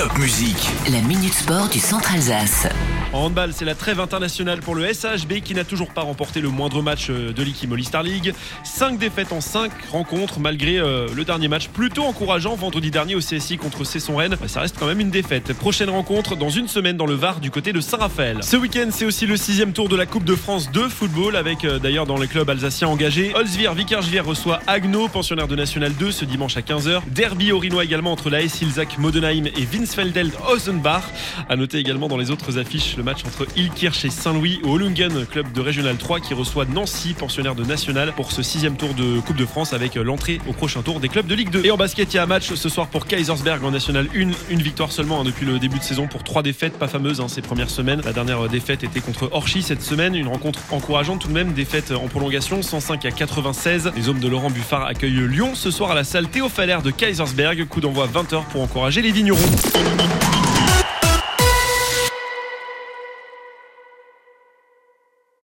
Top Musique. La Minute Sport du Centre Alsace. En handball, c'est la trêve internationale pour le SHB qui n'a toujours pas remporté le moindre match euh, de l'équipe Star League. 5 défaites en 5 rencontres malgré euh, le dernier match plutôt encourageant vendredi dernier au CSI contre Cesson-Rennes. Bah, ça reste quand même une défaite. Prochaine rencontre dans une semaine dans le Var du côté de Saint-Raphaël. Ce week-end, c'est aussi le sixième tour de la Coupe de France de football avec euh, d'ailleurs dans les clubs alsaciens engagés. Holzvir Vickersvier reçoit Agno, pensionnaire de National 2 ce dimanche à 15h. Derby orinois également entre la S Ilzak Modenheim et Winsfeldeld Osenbach. À noter également dans les autres affiches le match entre Ilkirch et Saint-Louis au Holungen, club de Régional 3 qui reçoit Nancy, pensionnaire de National, pour ce sixième tour de Coupe de France avec l'entrée au prochain tour des clubs de Ligue 2. Et en basket, il y a un match ce soir pour Kaisersberg en National 1. Une victoire seulement hein, depuis le début de saison pour trois défaites, pas fameuses hein, ces premières semaines. La dernière défaite était contre Orchy cette semaine. Une rencontre encourageante tout de même, défaite en prolongation, 105 à 96. Les hommes de Laurent Buffard accueillent Lyon ce soir à la salle Théophalaire de Kaisersberg. Coup d'envoi 20h pour encourager les vignerons.